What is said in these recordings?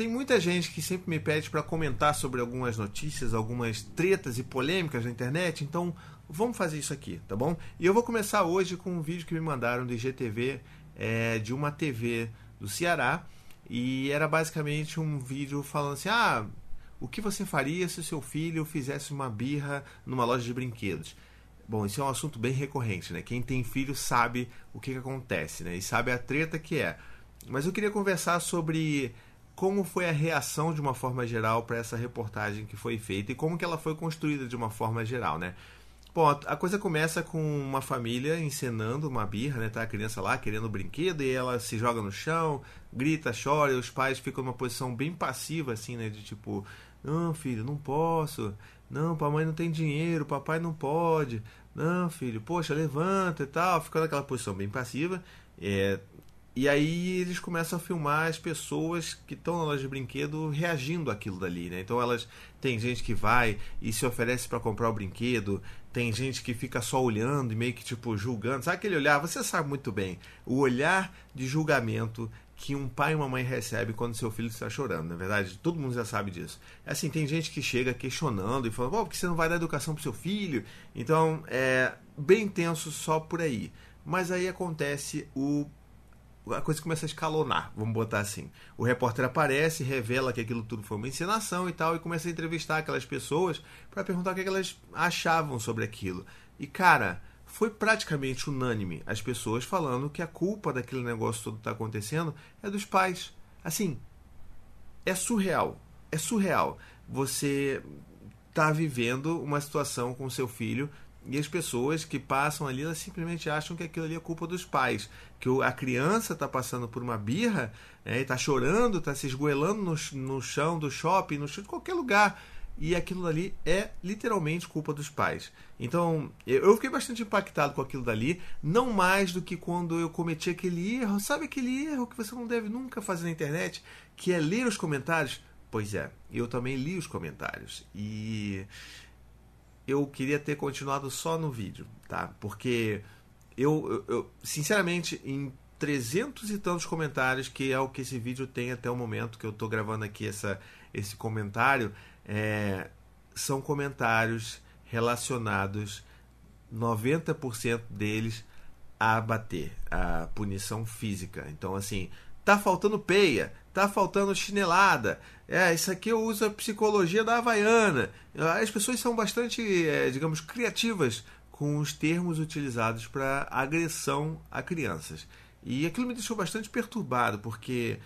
tem muita gente que sempre me pede para comentar sobre algumas notícias, algumas tretas e polêmicas na internet, então vamos fazer isso aqui, tá bom? E eu vou começar hoje com um vídeo que me mandaram do IGTV, é, de uma TV do Ceará, e era basicamente um vídeo falando assim: ah, o que você faria se o seu filho fizesse uma birra numa loja de brinquedos? Bom, isso é um assunto bem recorrente, né? Quem tem filho sabe o que, que acontece, né? E sabe a treta que é. Mas eu queria conversar sobre como foi a reação de uma forma geral para essa reportagem que foi feita e como que ela foi construída de uma forma geral, né? Bom, a coisa começa com uma família encenando uma birra, né? Tá a criança lá querendo um brinquedo e ela se joga no chão, grita, chora, e os pais ficam numa posição bem passiva, assim, né? De tipo, não, filho, não posso. Não, papai não tem dinheiro, papai não pode. Não, filho, poxa, levanta e tal. Ficando naquela posição bem passiva. É, e aí eles começam a filmar as pessoas que estão na loja de brinquedo reagindo àquilo dali, né? Então elas tem gente que vai e se oferece para comprar o brinquedo, tem gente que fica só olhando e meio que tipo julgando. Sabe aquele olhar? Você sabe muito bem. O olhar de julgamento que um pai e uma mãe recebe quando seu filho está chorando, na verdade, todo mundo já sabe disso. É assim, tem gente que chega questionando e falando, por que você não vai dar educação para seu filho? Então, é bem tenso só por aí. Mas aí acontece o a coisa começa a escalonar, vamos botar assim. O repórter aparece, revela que aquilo tudo foi uma encenação e tal, e começa a entrevistar aquelas pessoas para perguntar o que elas achavam sobre aquilo. E cara, foi praticamente unânime as pessoas falando que a culpa daquele negócio todo que está acontecendo é dos pais. Assim, é surreal. É surreal. Você tá vivendo uma situação com seu filho e as pessoas que passam ali, elas simplesmente acham que aquilo ali é culpa dos pais. Que a criança está passando por uma birra, né, está chorando, está se esgoelando no, no chão do shopping, no chão de qualquer lugar. E aquilo ali é literalmente culpa dos pais. Então, eu fiquei bastante impactado com aquilo dali, não mais do que quando eu cometi aquele erro. Sabe aquele erro que você não deve nunca fazer na internet? Que é ler os comentários? Pois é, eu também li os comentários. E eu queria ter continuado só no vídeo, tá? Porque eu, eu, sinceramente, em 300 e tantos comentários, que é o que esse vídeo tem até o momento que eu estou gravando aqui essa, esse comentário, é, são comentários relacionados, 90% deles, a bater, a punição física. Então, assim, tá faltando peia, tá faltando chinelada. É, isso aqui eu uso a psicologia da Havaiana. As pessoas são bastante, é, digamos, criativas com os termos utilizados para agressão a crianças. E aquilo me deixou bastante perturbado, porque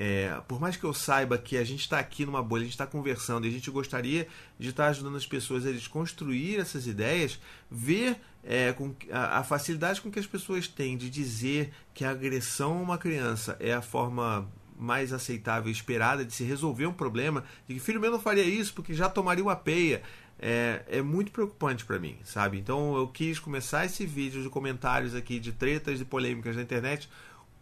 é, por mais que eu saiba que a gente está aqui numa bolha, a gente está conversando e a gente gostaria de estar tá ajudando as pessoas a desconstruir essas ideias, ver é, com a, a, facilidade com que as pessoas têm de dizer que a agressão a uma criança é a forma mais aceitável e esperada de se resolver um problema, de que filho meu não faria isso porque já tomaria uma peia. É, é muito preocupante para mim, sabe? Então eu quis começar esse vídeo de comentários aqui de tretas e polêmicas na internet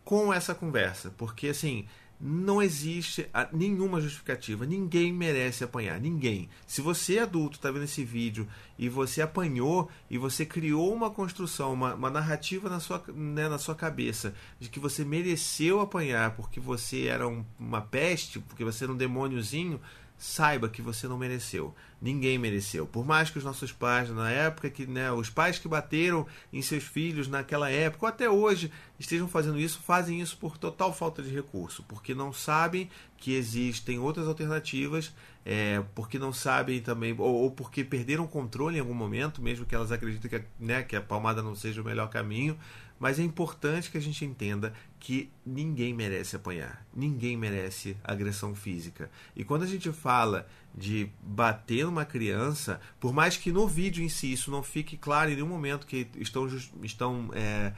com essa conversa, porque assim não existe nenhuma justificativa. Ninguém merece apanhar. Ninguém. Se você é adulto, está vendo esse vídeo e você apanhou e você criou uma construção, uma, uma narrativa na sua, né, na sua cabeça de que você mereceu apanhar porque você era um, uma peste, porque você era um demôniozinho, saiba que você não mereceu. Ninguém mereceu. Por mais que os nossos pais, na época que, né, os pais que bateram em seus filhos naquela época, ou até hoje, estejam fazendo isso, fazem isso por total falta de recurso, porque não sabem que existem outras alternativas, é, porque não sabem também, ou, ou, porque perderam o controle em algum momento, mesmo que elas acreditem que, né, que a palmada não seja o melhor caminho. Mas é importante que a gente entenda que ninguém merece apanhar, ninguém merece agressão física. E quando a gente fala de bater numa criança, por mais que no vídeo em si isso não fique claro em nenhum momento que estão, estão é,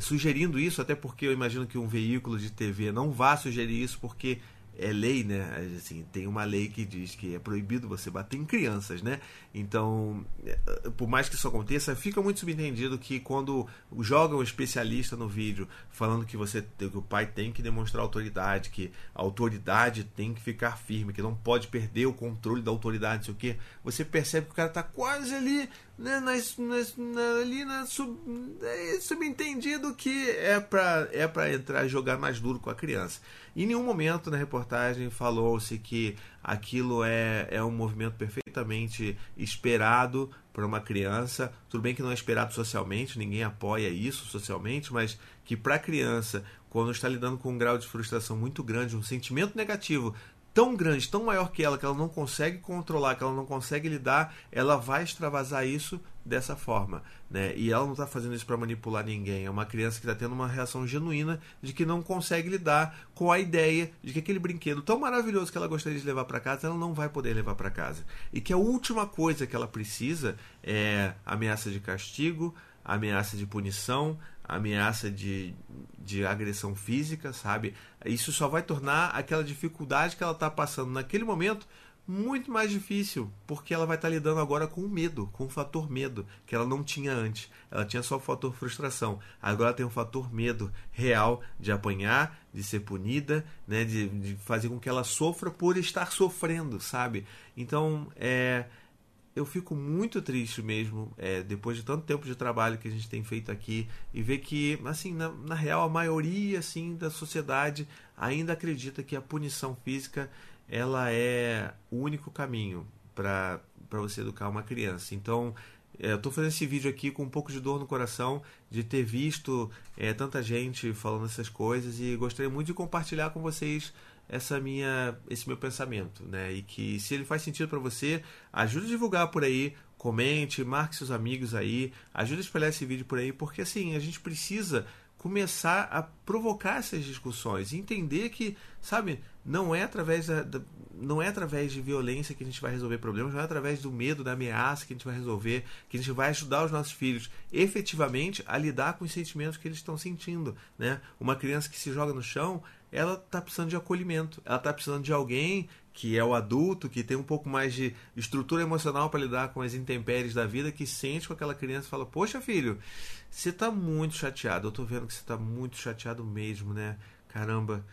sugerindo isso, até porque eu imagino que um veículo de TV não vá sugerir isso, porque é lei, né? Assim, tem uma lei que diz que é proibido você bater em crianças, né? Então, é, por mais que isso aconteça, fica muito subentendido que quando joga um especialista no vídeo falando que você que o pai tem que demonstrar autoridade, que a autoridade tem que ficar firme, que não pode perder o controle da autoridade, não sei o quê, você percebe que o cara está quase ali né, nas, nas, na, ali na sub, é subentendido que é para é para entrar jogar mais duro com a criança. Em nenhum momento na reportagem falou-se que aquilo é, é um movimento perfeitamente esperado para uma criança. Tudo bem que não é esperado socialmente, ninguém apoia isso socialmente, mas que para a criança, quando está lidando com um grau de frustração muito grande, um sentimento negativo tão grande, tão maior que ela, que ela não consegue controlar, que ela não consegue lidar, ela vai extravasar isso dessa forma. Né? E ela não está fazendo isso para manipular ninguém. É uma criança que está tendo uma reação genuína de que não consegue lidar com a ideia de que aquele brinquedo tão maravilhoso que ela gostaria de levar para casa, ela não vai poder levar para casa. E que a última coisa que ela precisa é ameaça de castigo, ameaça de punição, ameaça de, de agressão física, sabe? Isso só vai tornar aquela dificuldade que ela está passando naquele momento muito mais difícil, porque ela vai estar tá lidando agora com o medo, com o fator medo, que ela não tinha antes. Ela tinha só o fator frustração. Agora tem um fator medo real de apanhar, de ser punida, né, de, de fazer com que ela sofra por estar sofrendo, sabe? Então, é eu fico muito triste mesmo, é, depois de tanto tempo de trabalho que a gente tem feito aqui, e ver que, assim, na, na real, a maioria assim, da sociedade ainda acredita que a punição física ela é o único caminho para você educar uma criança. Então, é, eu estou fazendo esse vídeo aqui com um pouco de dor no coração de ter visto é, tanta gente falando essas coisas e gostaria muito de compartilhar com vocês essa minha esse meu pensamento, né? E que se ele faz sentido para você, ajude a divulgar por aí, comente, marque seus amigos aí, ajude a espalhar esse vídeo por aí, porque assim, a gente precisa começar a provocar essas discussões, entender que, sabe, não é através da, da, não é através de violência que a gente vai resolver problemas, não é através do medo, da ameaça que a gente vai resolver, que a gente vai ajudar os nossos filhos efetivamente a lidar com os sentimentos que eles estão sentindo, né? Uma criança que se joga no chão, ela está precisando de acolhimento, ela está precisando de alguém que é o adulto, que tem um pouco mais de estrutura emocional para lidar com as intempéries da vida, que sente com aquela criança e fala: Poxa, filho, você está muito chateado. Eu estou vendo que você está muito chateado mesmo, né? Caramba,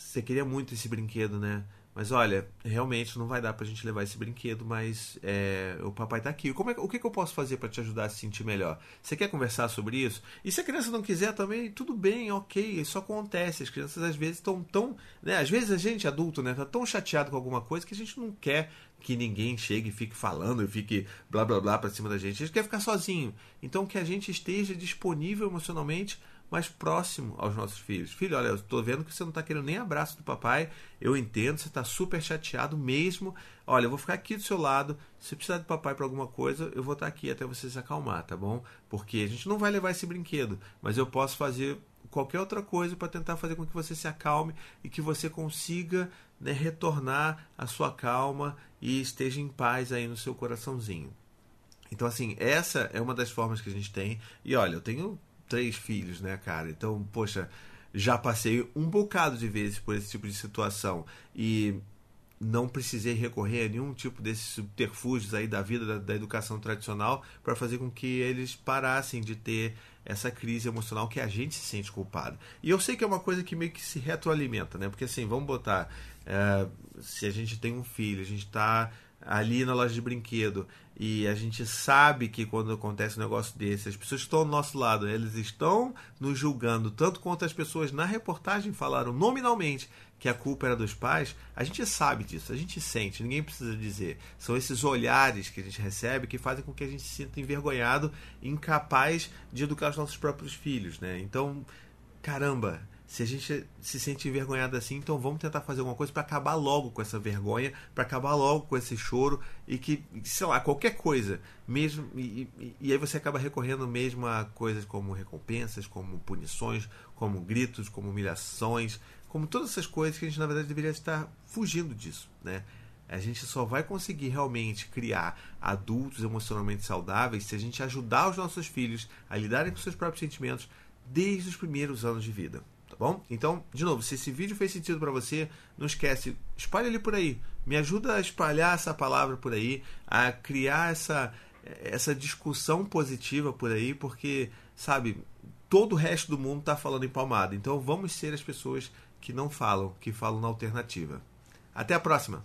você queria muito esse brinquedo, né? Mas olha, realmente não vai dar pra gente levar esse brinquedo, mas é, o papai tá aqui. Como é, o que, que eu posso fazer para te ajudar a se sentir melhor? Você quer conversar sobre isso? E se a criança não quiser também, tudo bem, ok, isso acontece. As crianças às vezes estão tão. Né, às vezes a gente, adulto, né, tá tão chateado com alguma coisa que a gente não quer que ninguém chegue e fique falando e fique blá blá blá pra cima da gente. A gente quer ficar sozinho. Então que a gente esteja disponível emocionalmente mais próximo aos nossos filhos. Filho, olha, eu estou vendo que você não está querendo nem abraço do papai. Eu entendo, você está super chateado mesmo. Olha, eu vou ficar aqui do seu lado. Se precisar do papai para alguma coisa, eu vou estar tá aqui até você se acalmar, tá bom? Porque a gente não vai levar esse brinquedo, mas eu posso fazer qualquer outra coisa para tentar fazer com que você se acalme e que você consiga né, retornar a sua calma e esteja em paz aí no seu coraçãozinho. Então, assim, essa é uma das formas que a gente tem. E olha, eu tenho três filhos, né, cara? Então, poxa, já passei um bocado de vezes por esse tipo de situação e não precisei recorrer a nenhum tipo desses subterfúgios aí da vida da, da educação tradicional para fazer com que eles parassem de ter essa crise emocional que a gente se sente culpado. E eu sei que é uma coisa que meio que se retroalimenta, né? Porque assim, vamos botar, é, se a gente tem um filho, a gente está ali na loja de brinquedo e a gente sabe que quando acontece um negócio desse, as pessoas estão ao nosso lado, eles estão nos julgando, tanto quanto as pessoas na reportagem falaram nominalmente que a culpa era dos pais, a gente sabe disso, a gente sente, ninguém precisa dizer. São esses olhares que a gente recebe que fazem com que a gente se sinta envergonhado, incapaz de educar os nossos próprios filhos, né? Então, caramba, se a gente se sente envergonhado assim, então vamos tentar fazer alguma coisa para acabar logo com essa vergonha, para acabar logo com esse choro e que, sei lá, qualquer coisa, mesmo e, e, e, aí você acaba recorrendo mesmo a coisas como recompensas, como punições, como gritos, como humilhações, como todas essas coisas que a gente na verdade deveria estar fugindo disso, né? A gente só vai conseguir realmente criar adultos emocionalmente saudáveis se a gente ajudar os nossos filhos a lidarem com seus próprios sentimentos desde os primeiros anos de vida bom? Então, de novo, se esse vídeo fez sentido para você, não esquece, espalhe ele por aí. Me ajuda a espalhar essa palavra por aí, a criar essa, essa discussão positiva por aí, porque, sabe, todo o resto do mundo está falando em palmada. Então, vamos ser as pessoas que não falam, que falam na alternativa. Até a próxima!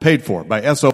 Paid for by SO